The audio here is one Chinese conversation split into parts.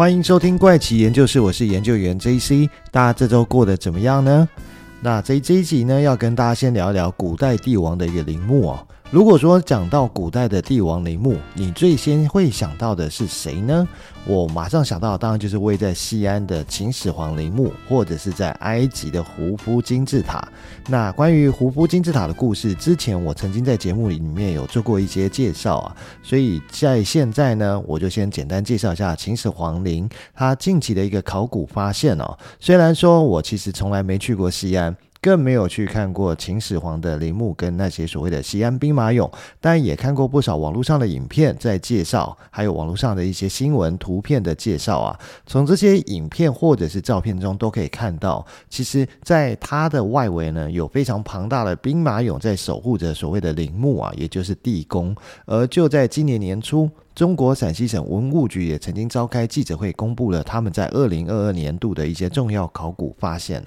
欢迎收听怪奇研究室，我是研究员 JC。大家这周过得怎么样呢？那这这一集呢，要跟大家先聊一聊古代帝王的一个陵墓哦。如果说讲到古代的帝王陵墓，你最先会想到的是谁呢？我马上想到当然就是位在西安的秦始皇陵墓，或者是在埃及的胡夫金字塔。那关于胡夫金字塔的故事，之前我曾经在节目里面有做过一些介绍啊，所以在现在呢，我就先简单介绍一下秦始皇陵，它近期的一个考古发现哦。虽然说我其实从来没去过西安。更没有去看过秦始皇的陵墓跟那些所谓的西安兵马俑，但也看过不少网络上的影片在介绍，还有网络上的一些新闻图片的介绍啊。从这些影片或者是照片中都可以看到，其实在它的外围呢，有非常庞大的兵马俑在守护着所谓的陵墓啊，也就是地宫。而就在今年年初，中国陕西省文物局也曾经召开记者会，公布了他们在二零二二年度的一些重要考古发现。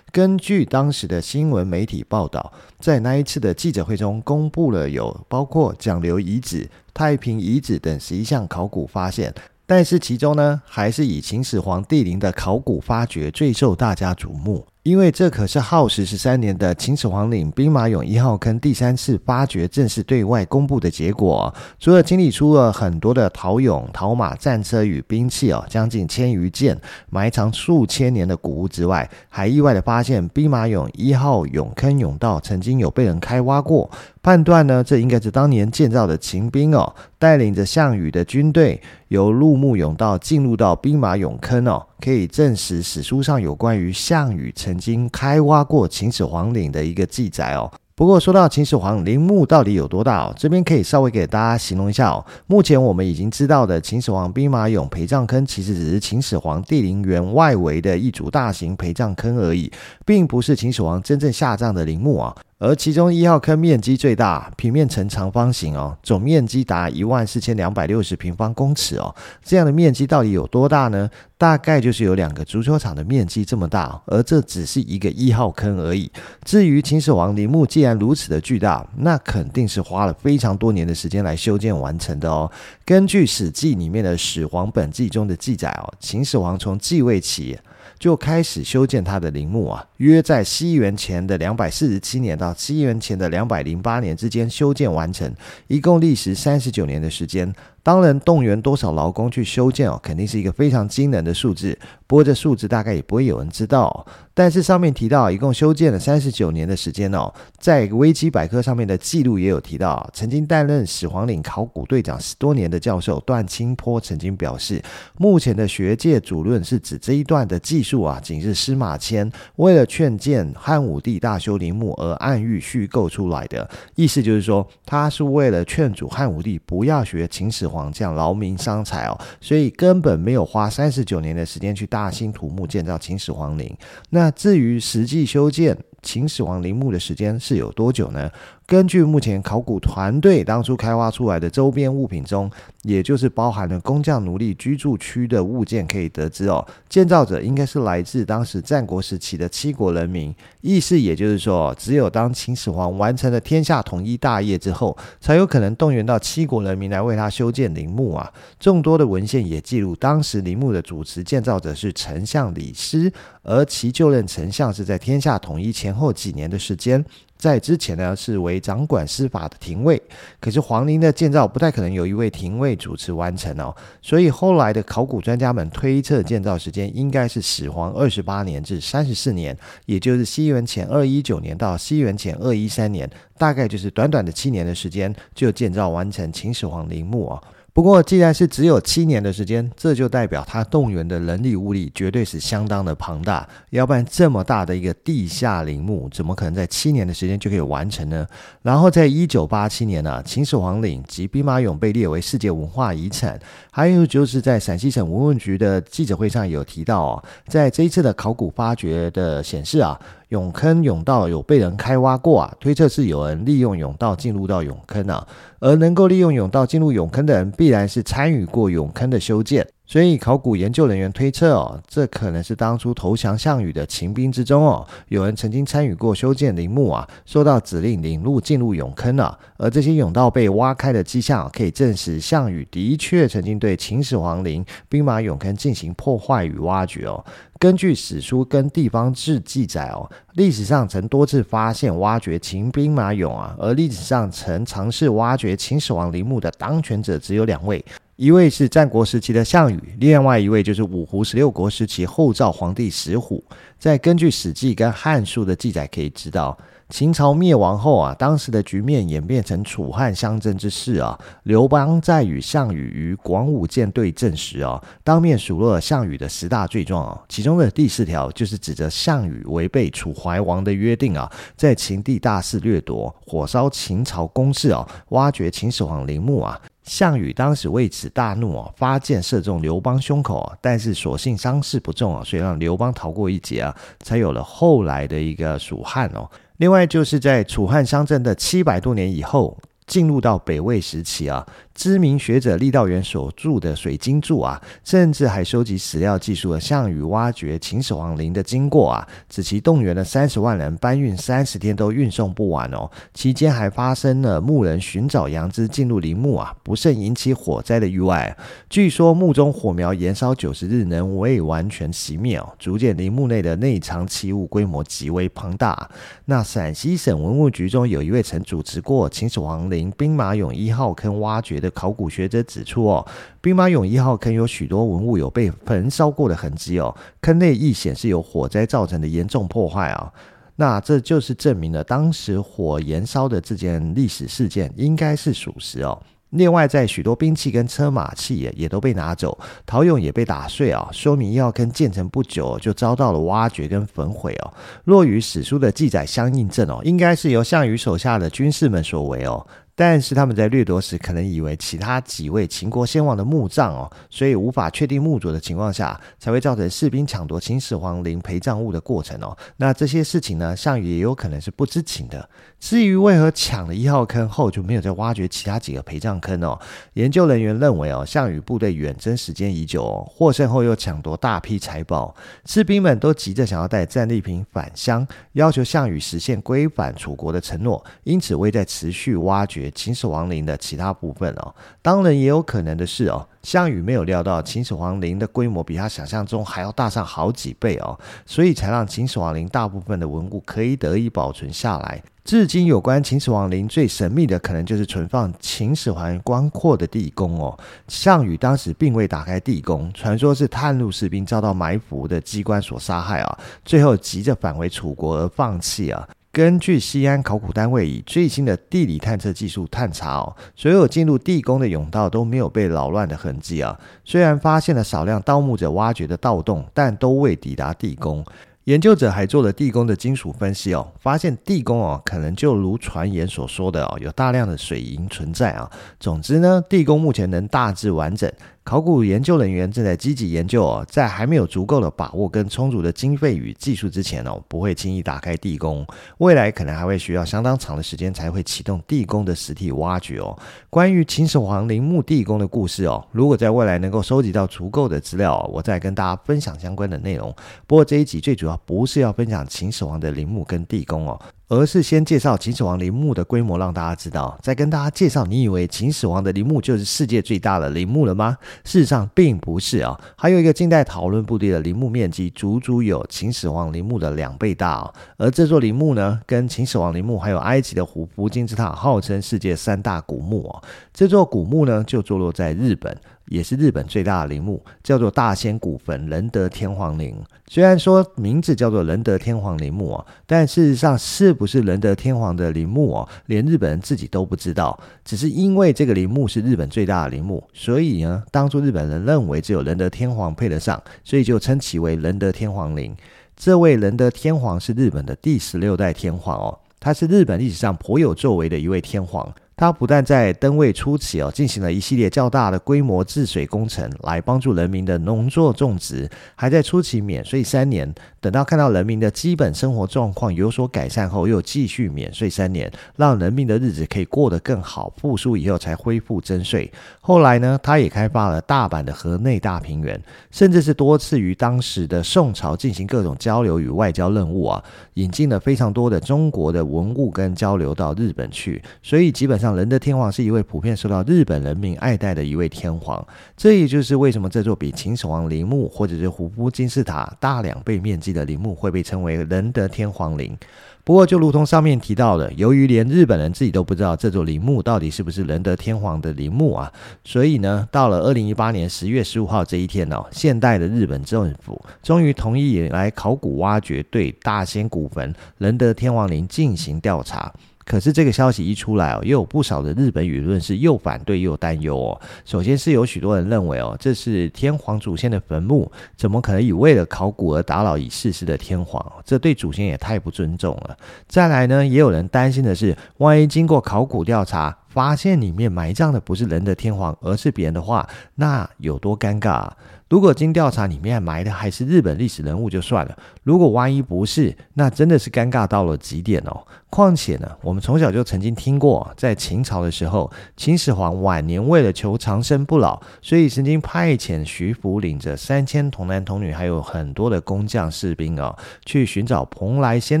根据当时的新闻媒体报道，在那一次的记者会中，公布了有包括蒋刘遗址、太平遗址等十一项考古发现。但是其中呢，还是以秦始皇帝陵的考古发掘最受大家瞩目。因为这可是耗时十三年的秦始皇陵兵马俑一号坑第三次发掘正式对外公布的结果，除了清理出了很多的陶俑、陶马、战车与兵器哦，将近千余件埋藏数千年的古物之外，还意外的发现兵马俑一号俑坑甬道曾经有被人开挖过，判断呢，这应该是当年建造的秦兵哦，带领着项羽的军队由陆木甬道进入到兵马俑坑哦。可以证实史书上有关于项羽曾经开挖过秦始皇陵的一个记载哦。不过说到秦始皇陵墓到底有多大哦，这边可以稍微给大家形容一下哦。目前我们已经知道的秦始皇兵马俑陪葬坑，其实只是秦始皇帝陵园外围的一组大型陪葬坑而已，并不是秦始皇真正下葬的陵墓啊。而其中一号坑面积最大，平面呈长方形哦，总面积达一万四千两百六十平方公尺哦。这样的面积到底有多大呢？大概就是有两个足球场的面积这么大，而这只是一个一号坑而已。至于秦始皇陵墓既然如此的巨大，那肯定是花了非常多年的时间来修建完成的哦。根据《史记》里面的《始皇本纪》中的记载哦，秦始皇从继位起。就开始修建他的陵墓啊，约在西元前的两百四十七年到西元前的两百零八年之间修建完成，一共历时三十九年的时间。当然，动员多少劳工去修建哦，肯定是一个非常惊人的数字。不过这数字大概也不会有人知道。但是上面提到，一共修建了三十九年的时间哦，在维基百科上面的记录也有提到，曾经担任始皇陵考古队长十多年的教授段清波曾经表示，目前的学界主论是指这一段的技术啊，仅是司马迁为了劝谏汉武帝大修陵墓而暗喻虚构出来的。意思就是说，他是为了劝阻汉武帝不要学秦始皇这样劳民伤财哦，所以根本没有花三十九年的时间去大兴土木建造秦始皇陵。那至于实际修建秦始皇陵墓的时间是有多久呢？根据目前考古团队当初开挖出来的周边物品中，也就是包含了工匠奴隶居住区的物件，可以得知哦，建造者应该是来自当时战国时期的七国人民。意思也就是说，只有当秦始皇完成了天下统一大业之后，才有可能动员到七国人民来为他修建陵墓啊。众多的文献也记录，当时陵墓的主持建造者是丞相李斯，而其就任丞相是在天下统一前后几年的时间。在之前呢，是为掌管司法的廷尉，可是皇陵的建造不太可能由一位廷尉主持完成哦，所以后来的考古专家们推测建造时间应该是始皇二十八年至三十四年，也就是西元前二一九年到西元前二一三年，大概就是短短的七年的时间就建造完成秦始皇陵墓哦。不过，既然是只有七年的时间，这就代表他动员的人力物力绝对是相当的庞大。要不然，这么大的一个地下陵墓，怎么可能在七年的时间就可以完成呢？然后，在一九八七年呢、啊，秦始皇陵及兵马俑被列为世界文化遗产。还有就是在陕西省文物局的记者会上有提到哦，在这一次的考古发掘的显示啊。俑坑甬道有被人开挖过啊，推测是有人利用甬道进入到俑坑啊，而能够利用甬道进入俑坑的人，必然是参与过俑坑的修建。所以考古研究人员推测哦，这可能是当初投降项羽的秦兵之中哦，有人曾经参与过修建陵墓啊，受到指令领路进入俑坑了，而这些甬道被挖开的迹象可以证实项羽的确曾经对秦始皇陵兵马俑坑进行破坏与挖掘哦。根据史书跟地方志记载哦，历史上曾多次发现挖掘秦兵马俑啊，而历史上曾尝试挖掘秦始皇陵墓的当权者只有两位。一位是战国时期的项羽，另外一位就是五胡十六国时期后赵皇帝石虎。再根据《史记》跟《汉书》的记载，可以知道，秦朝灭亡后啊，当时的局面演变成楚汉相争之势啊。刘邦在与项羽于广武见对阵时啊，当面数落了项羽的十大罪状啊，其中的第四条就是指责项羽违背楚怀王的约定啊，在秦地大肆掠夺，火烧秦朝宫室啊，挖掘秦始皇陵墓啊。项羽当时为此大怒啊，发箭射中刘邦胸口啊，但是所幸伤势不重啊，所以让刘邦逃过一劫啊，才有了后来的一个蜀汉哦。另外就是在楚汉相争的七百多年以后。进入到北魏时期啊，知名学者郦道元所著的《水经注》啊，甚至还收集史料，记述了项羽挖掘秦始皇陵的经过啊，使其动员了三十万人搬运三十天都运送不完哦，期间还发生了牧人寻找杨枝进入陵墓啊，不慎引起火灾的意外。据说墓中火苗延烧九十日能未完全熄灭哦，足见陵墓内的内藏器物规模极为庞大。那陕西省文物局中有一位曾主持过秦始皇陵。兵马俑一号坑挖掘的考古学者指出，哦，兵马俑一号坑有许多文物有被焚烧过的痕迹哦，坑内亦显示有火灾造成的严重破坏啊，那这就是证明了当时火延烧的这件历史事件应该是属实哦。另外，在许多兵器跟车马器也也都被拿走，陶俑也被打碎啊，说明一号坑建成不久就遭到了挖掘跟焚毁哦。若与史书的记载相印证哦，应该是由项羽手下的军士们所为哦。但是他们在掠夺时，可能以为其他几位秦国先王的墓葬哦，所以无法确定墓主的情况下，才会造成士兵抢夺秦始皇陵陪葬物的过程哦。那这些事情呢，项羽也有可能是不知情的。至于为何抢了一号坑后就没有再挖掘其他几个陪葬坑哦？研究人员认为哦，项羽部队远征时间已久哦，获胜后又抢夺大批财宝，士兵们都急着想要带战利品返乡，要求项羽实现归返楚国的承诺，因此未再持续挖掘。秦始皇陵的其他部分哦，当然也有可能的是哦，项羽没有料到秦始皇陵的规模比他想象中还要大上好几倍哦，所以才让秦始皇陵大部分的文物可以得以保存下来。至今有关秦始皇陵最神秘的，可能就是存放秦始皇棺槨的地宫哦。项羽当时并未打开地宫，传说是探路士兵遭到埋伏的机关所杀害啊，最后急着返回楚国而放弃啊。根据西安考古单位以最新的地理探测技术探查哦，所有进入地宫的甬道都没有被扰乱的痕迹啊。虽然发现了少量盗墓者挖掘的盗洞，但都未抵达地宫。研究者还做了地宫的金属分析哦，发现地宫哦可能就如传言所说的哦，有大量的水银存在啊。总之呢，地宫目前能大致完整。考古研究人员正在积极研究哦，在还没有足够的把握跟充足的经费与技术之前哦，不会轻易打开地宫。未来可能还会需要相当长的时间才会启动地宫的实体挖掘哦。关于秦始皇陵墓地宫的故事哦，如果在未来能够收集到足够的资料，我再跟大家分享相关的内容。不过这一集最主要不是要分享秦始皇的陵墓跟地宫哦。而是先介绍秦始皇陵墓的规模，让大家知道，再跟大家介绍。你以为秦始皇的陵墓就是世界最大的陵墓了吗？事实上并不是啊，还有一个近代讨论不低的陵墓面积，足足有秦始皇陵墓的两倍大哦。而这座陵墓呢，跟秦始皇陵墓还有埃及的胡夫金字塔，号称世界三大古墓哦。这座古墓呢，就坐落在日本。也是日本最大的陵墓，叫做大仙古坟仁德天皇陵。虽然说名字叫做仁德天皇陵墓哦，但事实上是不是仁德天皇的陵墓哦，连日本人自己都不知道。只是因为这个陵墓是日本最大的陵墓，所以呢，当初日本人认为只有仁德天皇配得上，所以就称其为仁德天皇陵。这位仁德天皇是日本的第十六代天皇哦，他是日本历史上颇有作为的一位天皇。他不但在登位初期哦，进行了一系列较大的规模治水工程，来帮助人民的农作种植，还在初期免税三年。等到看到人民的基本生活状况有所改善后，又继续免税三年，让人民的日子可以过得更好。复苏以后才恢复征税。后来呢，他也开发了大阪的河内大平原，甚至是多次与当时的宋朝进行各种交流与外交任务啊，引进了非常多的中国的文物跟交流到日本去。所以基本上仁德天皇是一位普遍受到日本人民爱戴的一位天皇。这也就是为什么这座比秦始皇陵墓或者是胡夫金字塔大两倍面积的陵墓会被称为仁德天皇陵。不过，就如同上面提到的，由于连日本人自己都不知道这座陵墓到底是不是仁德天皇的陵墓啊，所以呢，到了二零一八年十月十五号这一天哦，现代的日本政府终于同意来考古挖掘，对大仙古坟仁德天皇陵进行调查。可是这个消息一出来哦，又有不少的日本舆论是又反对又担忧哦。首先是有许多人认为哦，这是天皇祖先的坟墓，怎么可能以为了考古而打扰已逝世的天皇？这对祖先也太不尊重了。再来呢，也有人担心的是，万一经过考古调查，发现里面埋葬的不是仁德天皇，而是别人的话，那有多尴尬？如果经调查里面埋的还是日本历史人物就算了，如果万一不是，那真的是尴尬到了极点哦。况且呢，我们从小就曾经听过，在秦朝的时候，秦始皇晚年为了求长生不老，所以曾经派遣徐福领着三千童男童女，还有很多的工匠士兵啊、哦，去寻找蓬莱仙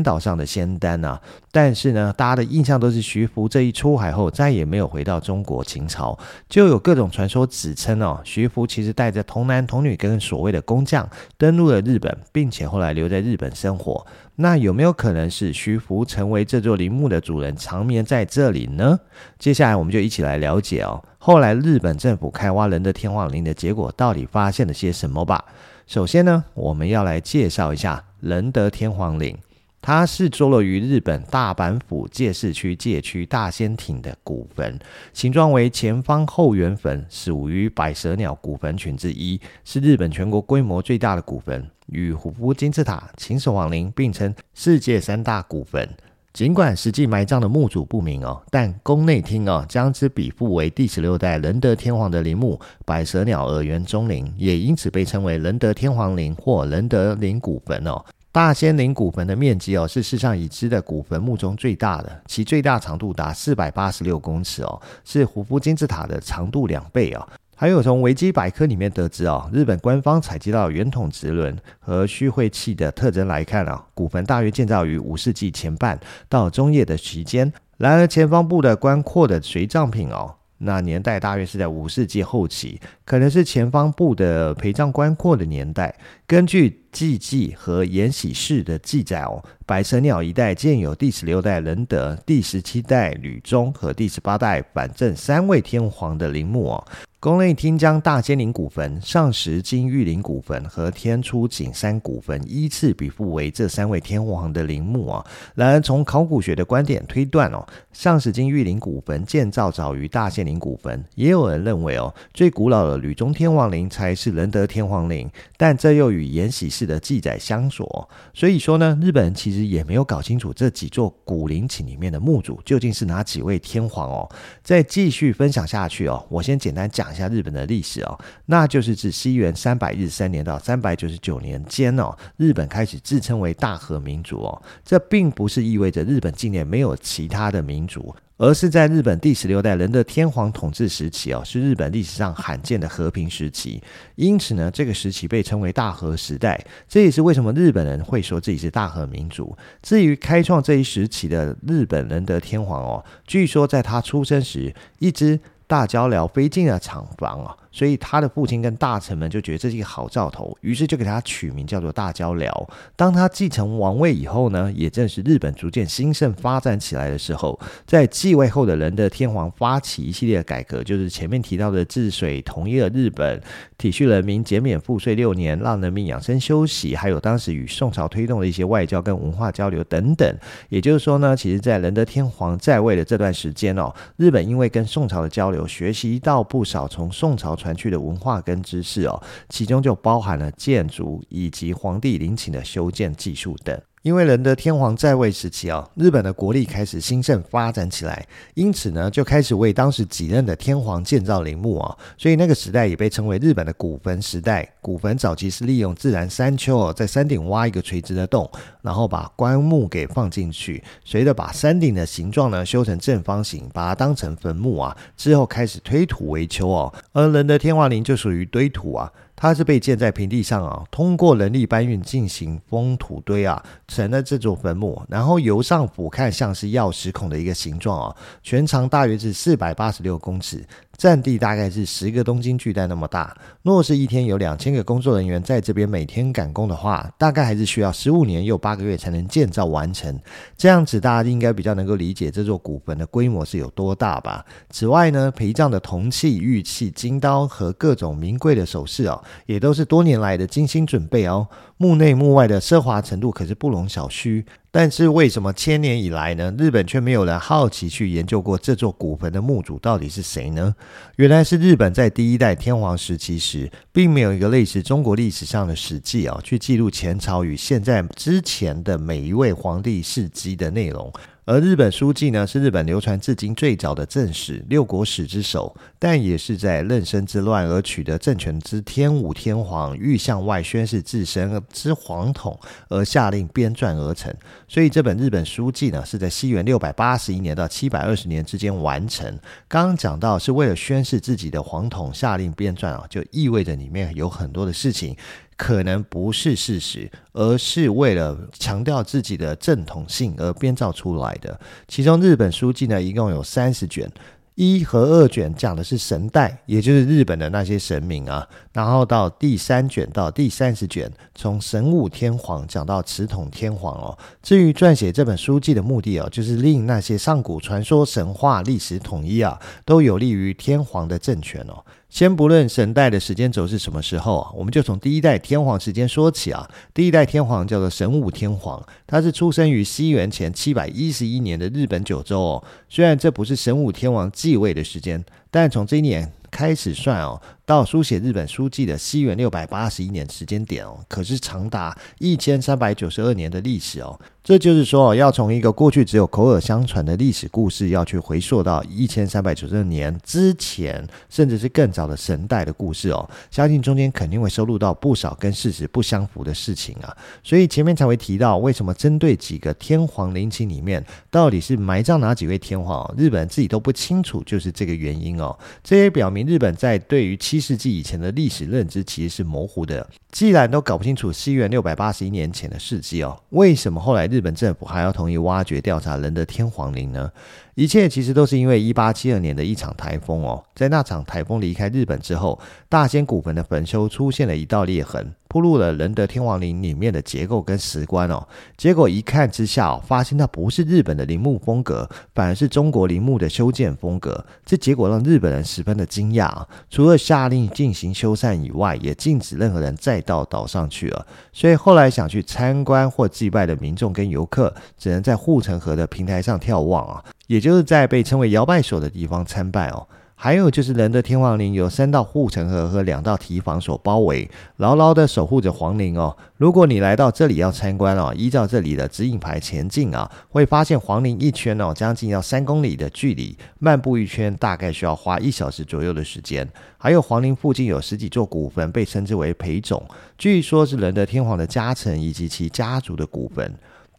岛上的仙丹啊。但是呢，大家的印象都是徐福这一出海后再也没有回到中国秦朝，就有各种传说指称哦，徐福其实带着童男童女跟所谓的工匠登陆了日本，并且后来留在日本生活。那有没有可能是徐福成为这座陵墓的主人，长眠在这里呢？接下来我们就一起来了解哦，后来日本政府开挖仁德天皇陵的结果到底发现了些什么吧。首先呢，我们要来介绍一下仁德天皇陵。它是坐落于日本大阪府堺市区堺区大仙町的古坟，形状为前方后圆坟，属于百舌鸟古坟群之一，是日本全国规模最大的古坟，与胡夫金字塔、秦始皇陵并称世界三大古坟。尽管实际埋葬的墓主不明哦，但宫内厅哦将之比附为第十六代仁德天皇的陵墓百舌鸟耳园中陵，也因此被称为仁德天皇陵或仁德陵古坟哦。大仙陵古坟的面积哦，是世上已知的古坟墓中最大的，其最大长度达四百八十六公尺哦，是胡夫金字塔的长度两倍哦。还有从维基百科里面得知哦，日本官方采集到圆筒直轮和虚晦气的特征来看啊，古坟大约建造于五世纪前半到中叶的期间。然而前方部的宽阔的随葬品哦。那年代大约是在五世纪后期，可能是前方部的陪葬棺槨的年代。根据纪记和延禧氏的记载哦，百舌鸟一代建有第十六代仁德、第十七代吕宗和第十八代反正三位天皇的陵墓哦。宫内厅将大仙陵古坟、上石金玉陵古坟和天出景山古坟依次比附为这三位天皇的陵墓啊。然而，从考古学的观点推断哦，上石金玉陵古坟建造早于大仙陵古坟。也有人认为哦，最古老的吕中天皇陵才是仁德天皇陵，但这又与延禧氏的记载相左。所以说呢，日本人其实也没有搞清楚这几座古陵寝里面的墓主究竟是哪几位天皇哦。再继续分享下去哦，我先简单讲。讲一下日本的历史哦，那就是自西元三百一十三年到三百九十九年间哦，日本开始自称为大和民族哦。这并不是意味着日本近年没有其他的民族，而是在日本第十六代仁德天皇统治时期哦，是日本历史上罕见的和平时期。因此呢，这个时期被称为大和时代。这也是为什么日本人会说自己是大和民族。至于开创这一时期的日本仁德天皇哦，据说在他出生时，一只大鵂鸟飞进了厂房啊。所以他的父亲跟大臣们就觉得这是一个好兆头，于是就给他取名叫做大交辽。当他继承王位以后呢，也正是日本逐渐兴盛发展起来的时候。在继位后的仁德天皇发起一系列改革，就是前面提到的治水、统一了日本、体恤人民、减免赋税六年、让人民养生休息，还有当时与宋朝推动的一些外交跟文化交流等等。也就是说呢，其实，在仁德天皇在位的这段时间哦，日本因为跟宋朝的交流，学习到不少从宋朝传去的文化跟知识哦，其中就包含了建筑以及皇帝陵寝的修建技术等。因为仁德天皇在位时期啊，日本的国力开始兴盛发展起来，因此呢，就开始为当时几任的天皇建造陵墓啊，所以那个时代也被称为日本的古坟时代。古坟早期是利用自然山丘哦，在山顶挖一个垂直的洞，然后把棺木给放进去，随着把山顶的形状呢修成正方形，把它当成坟墓啊，之后开始推土为丘哦，而仁德天皇陵就属于堆土啊。它是被建在平地上啊，通过人力搬运进行封土堆啊，成了这座坟墓。然后由上俯看，像是钥匙孔的一个形状啊，全长大约是四百八十六公尺。占地大概是十个东京巨蛋那么大。若是一天有两千个工作人员在这边每天赶工的话，大概还是需要十五年又八个月才能建造完成。这样子大家应该比较能够理解这座古坟的规模是有多大吧？此外呢，陪葬的铜器、玉器、金刀和各种名贵的首饰哦，也都是多年来的精心准备哦。墓内墓外的奢华程度可是不容小觑。但是为什么千年以来呢，日本却没有人好奇去研究过这座古坟的墓主到底是谁呢？原来是日本在第一代天皇时期时，并没有一个类似中国历史上的史记啊，去记录前朝与现在之前的每一位皇帝事迹的内容。而日本书记呢，是日本流传至今最早的正史，六国史之首，但也是在壬申之乱而取得政权之天武天皇欲向外宣示自身之皇统而下令编撰而成。所以这本日本书记呢，是在西元六百八十一年到七百二十年之间完成。刚刚讲到是为了宣示自己的皇统下令编撰啊，就意味着里面有很多的事情。可能不是事实，而是为了强调自己的正统性而编造出来的。其中日本书记呢，一共有三十卷。一和二卷讲的是神代，也就是日本的那些神明啊。然后到第三卷到第三十卷，从神武天皇讲到持统天皇哦。至于撰写这本书纪的目的哦，就是令那些上古传说、神话、历史统一啊，都有利于天皇的政权哦。先不论神代的时间轴是什么时候啊，我们就从第一代天皇时间说起啊。第一代天皇叫做神武天皇，他是出生于西元前七百一十一年的日本九州哦。虽然这不是神武天皇继位的时间，但从这一年开始算哦，到书写日本书记的西元六百八十一年时间点哦，可是长达一千三百九十二年的历史哦。这就是说哦，要从一个过去只有口耳相传的历史故事，要去回溯到一千三百九十二年之前，甚至是更早的神代的故事哦。相信中间肯定会收录到不少跟事实不相符的事情啊。所以前面才会提到，为什么针对几个天皇陵寝里面到底是埋葬哪几位天皇，日本人自己都不清楚，就是这个原因。这也表明日本在对于七世纪以前的历史认知其实是模糊的。既然都搞不清楚西元六百八十一年前的事迹哦，为什么后来日本政府还要同意挖掘调查仁德天皇陵呢？一切其实都是因为一八七二年的一场台风哦，在那场台风离开日本之后，大仙古坟的坟丘出现了一道裂痕，暴露了仁德天皇陵里面的结构跟石棺哦。结果一看之下哦，发现它不是日本的陵墓风格，反而是中国陵墓的修建风格。这结果让日本人十分的惊讶啊！除了下令进行修缮以外，也禁止任何人再到岛上去了。所以后来想去参观或祭拜的民众跟游客，只能在护城河的平台上眺望啊。也就是在被称为摇摆所的地方参拜哦，还有就是仁德天皇陵有三道护城河和两道堤防所包围，牢牢地守护着皇陵哦。如果你来到这里要参观哦，依照这里的指引牌前进啊，会发现皇陵一圈哦，将近要三公里的距离，漫步一圈大概需要花一小时左右的时间。还有皇陵附近有十几座古坟，被称之为陪冢，据说是仁德天皇的家臣以及其家族的古坟。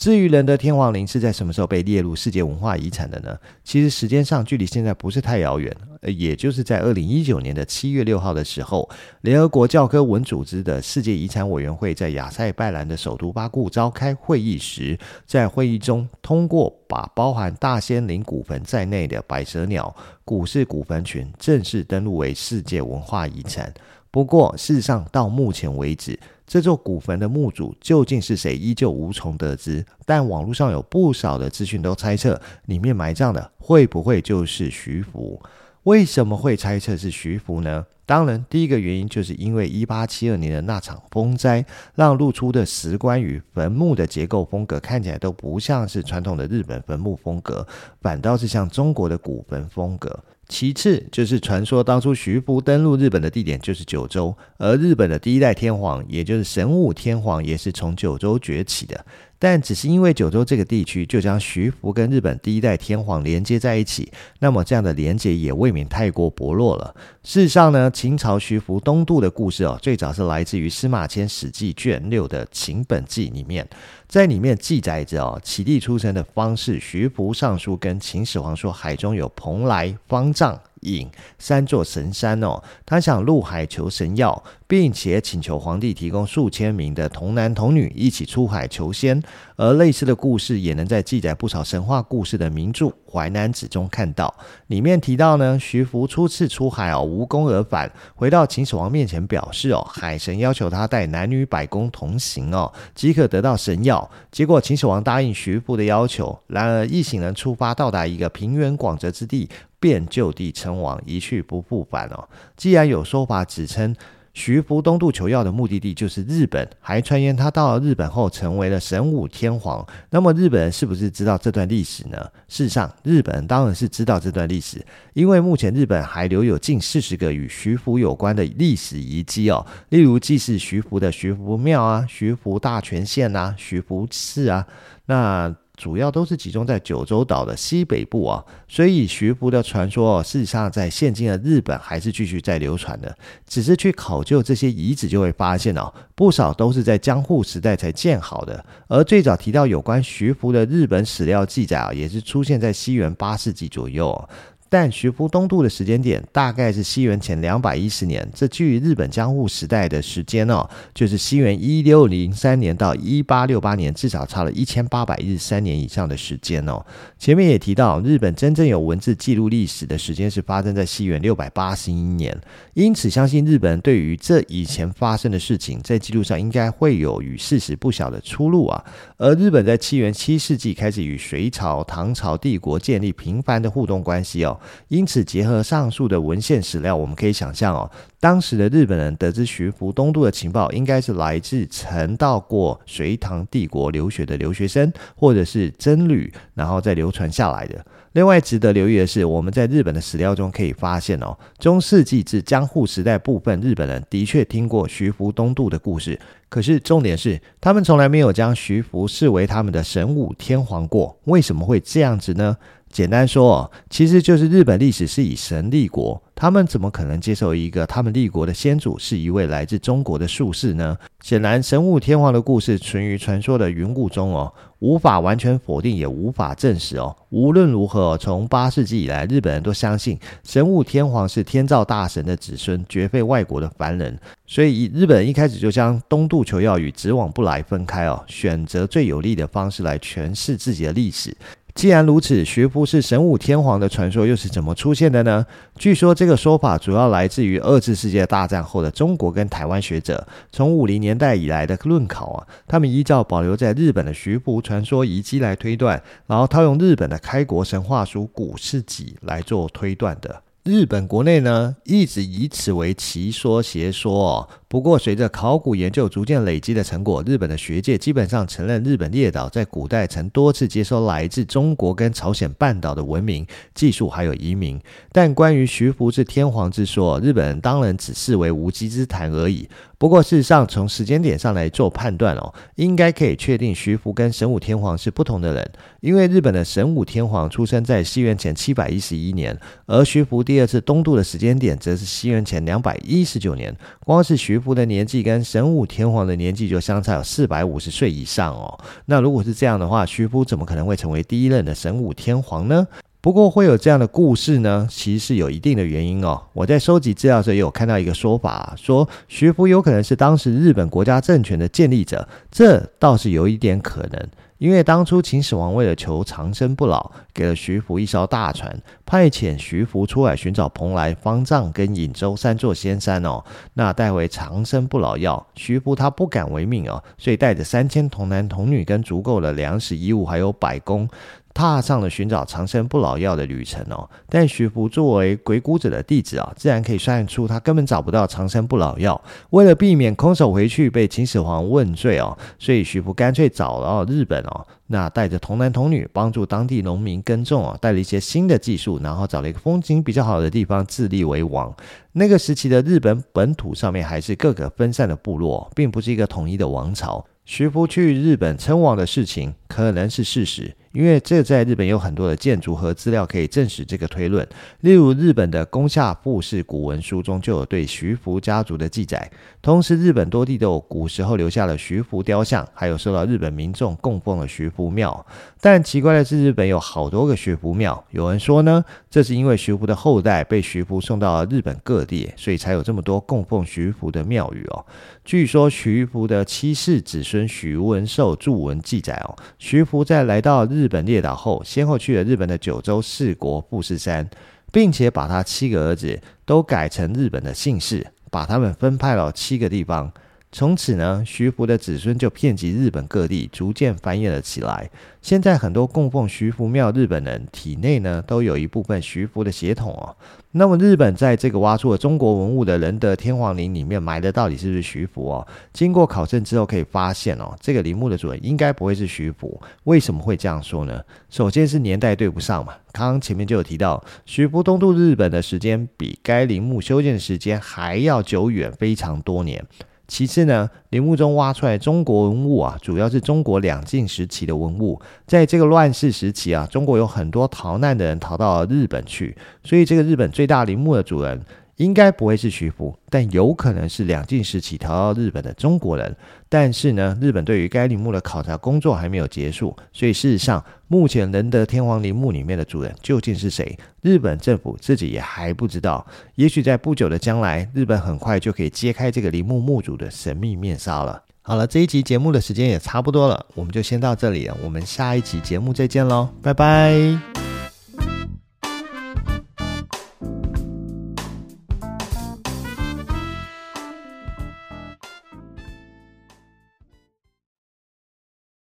至于仁德天皇陵是在什么时候被列入世界文化遗产的呢？其实时间上距离现在不是太遥远，呃，也就是在二零一九年的七月六号的时候，联合国教科文组织的世界遗产委员会在亚塞拜然的首都巴库召开会议时，在会议中通过把包含大仙陵古坟在内的百舌鸟古氏古坟群正式登录为世界文化遗产。不过，事实上到目前为止，这座古坟的墓主究竟是谁，依旧无从得知。但网络上有不少的资讯都猜测，里面埋葬的会不会就是徐福？为什么会猜测是徐福呢？当然，第一个原因就是因为一八七二年的那场风灾，让露出的石棺与坟墓的结构风格看起来都不像是传统的日本坟墓风格，反倒是像中国的古坟风格。其次就是传说当初徐福登陆日本的地点就是九州，而日本的第一代天皇，也就是神武天皇，也是从九州崛起的。但只是因为九州这个地区就将徐福跟日本第一代天皇连接在一起，那么这样的连接也未免太过薄弱了。事实上呢，秦朝徐福东渡的故事哦，最早是来自于司马迁《史记》卷六的《秦本纪》里面，在里面记载着哦，启帝出生的方式徐福上书跟秦始皇说，海中有蓬莱、方丈。隐三座神山哦，他想入海求神药，并且请求皇帝提供数千名的童男童女一起出海求仙。而类似的故事也能在记载不少神话故事的名著《淮南子》中看到。里面提到呢，徐福初次出海哦，无功而返，回到秦始皇面前表示哦，海神要求他带男女百工同行哦，即可得到神药。结果秦始皇答应徐福的要求，然而一行人出发到达一个平原广泽之地。便就地称王，一去不复返哦。既然有说法指称徐福东渡求药的目的地就是日本，还传言他到了日本后成为了神武天皇，那么日本人是不是知道这段历史呢？事实上，日本人当然是知道这段历史，因为目前日本还留有近四十个与徐福有关的历史遗迹哦，例如祭祀徐福的徐福庙啊、徐福大泉县啊、徐福寺啊，那。主要都是集中在九州岛的西北部啊，所以徐福的传说事实上在现今的日本还是继续在流传的。只是去考究这些遗址，就会发现哦，不少都是在江户时代才建好的。而最早提到有关徐福的日本史料记载啊，也是出现在西元八世纪左右。但徐福东渡的时间点大概是西元前两百一十年，这距日本江户时代的时间哦，就是西元一六零三年到一八六八年，至少差了一千八百日三年以上的时间哦。前面也提到，日本真正有文字记录历史的时间是发生在西元六百八十一年，因此相信日本对于这以前发生的事情，在记录上应该会有与事实不小的出入啊。而日本在七元七世纪开始与隋朝、唐朝帝国建立频繁的互动关系哦。因此，结合上述的文献史料，我们可以想象哦，当时的日本人得知徐福东渡的情报，应该是来自曾到过隋唐帝国留学的留学生，或者是僧侣，然后再流传下来的。另外，值得留意的是，我们在日本的史料中可以发现哦，中世纪至江户时代部分日本人的确听过徐福东渡的故事，可是重点是，他们从来没有将徐福视为他们的神武天皇过。为什么会这样子呢？简单说哦，其实就是日本历史是以神立国，他们怎么可能接受一个他们立国的先祖是一位来自中国的术士呢？显然，神武天皇的故事存于传说的云雾中哦，无法完全否定，也无法证实哦。无论如何，从八世纪以来，日本人都相信神武天皇是天照大神的子孙，绝非外国的凡人。所以，日本一开始就将东渡求药与直往不来分开哦，选择最有利的方式来诠释自己的历史。既然如此，徐福是神武天皇的传说又是怎么出现的呢？据说这个说法主要来自于二次世界大战后的中国跟台湾学者，从五零年代以来的论考啊，他们依照保留在日本的徐福传说遗迹来推断，然后套用日本的开国神话书《古事记》来做推断的。日本国内呢，一直以此为奇说邪说哦。不过，随着考古研究逐渐累积的成果，日本的学界基本上承认日本列岛在古代曾多次接收来自中国跟朝鲜半岛的文明、技术还有移民。但关于徐福至天皇之说，日本人当然只视为无稽之谈而已。不过，事实上从时间点上来做判断哦，应该可以确定徐福跟神武天皇是不同的人，因为日本的神武天皇出生在西元前七百一十一年，而徐福第二次东渡的时间点则是西元前两百一十九年。光是徐福的年纪跟神武天皇的年纪就相差有四百五十岁以上哦。那如果是这样的话，徐福怎么可能会成为第一任的神武天皇呢？不过会有这样的故事呢，其实是有一定的原因哦。我在收集资料时也有看到一个说法，说徐福有可能是当时日本国家政权的建立者，这倒是有一点可能。因为当初秦始皇为了求长生不老，给了徐福一艘大船，派遣徐福出海寻找蓬莱、方丈跟隐州三座仙山哦，那带回长生不老药。徐福他不敢违命哦，所以带着三千童男童女跟足够的粮食衣物，还有百工。踏上了寻找长生不老药的旅程哦，但徐福作为鬼谷子的弟子啊，自然可以算出他根本找不到长生不老药。为了避免空手回去被秦始皇问罪哦，所以徐福干脆找到日本哦，那带着童男童女帮助当地农民耕种哦，带了一些新的技术，然后找了一个风景比较好的地方自立为王。那个时期的日本本土上面还是各个分散的部落，并不是一个统一的王朝。徐福去日本称王的事情可能是事实。因为这在日本有很多的建筑和资料可以证实这个推论，例如日本的宫下富士古文书中就有对徐福家族的记载。同时，日本多地都有古时候留下了徐福雕像，还有受到日本民众供奉的徐福庙。但奇怪的是，日本有好多个徐福庙。有人说呢，这是因为徐福的后代被徐福送到了日本各地，所以才有这么多供奉徐福的庙宇哦。据说徐福的七世子孙徐文寿著文记载哦，徐福在来到日。日本列岛后，先后去了日本的九州四国富士山，并且把他七个儿子都改成日本的姓氏，把他们分派到七个地方。从此呢，徐福的子孙就遍及日本各地，逐渐繁衍了起来。现在很多供奉徐福庙日本人体内呢，都有一部分徐福的血统哦。那么，日本在这个挖出了中国文物的仁德天皇陵里面埋的到底是不是徐福哦？经过考证之后，可以发现哦，这个陵墓的主人应该不会是徐福。为什么会这样说呢？首先是年代对不上嘛。刚刚前面就有提到，徐福东渡日本的时间比该陵墓修建的时间还要久远，非常多年。其次呢，陵墓中挖出来中国文物啊，主要是中国两晋时期的文物。在这个乱世时期啊，中国有很多逃难的人逃到日本去，所以这个日本最大陵墓的主人。应该不会是徐福，但有可能是两晋时期逃到日本的中国人。但是呢，日本对于该陵墓的考察工作还没有结束，所以事实上，目前仁德天皇陵墓里面的主人究竟是谁，日本政府自己也还不知道。也许在不久的将来，日本很快就可以揭开这个陵墓墓主的神秘面纱了。好了，这一集节目的时间也差不多了，我们就先到这里了。我们下一集节目再见喽，拜拜。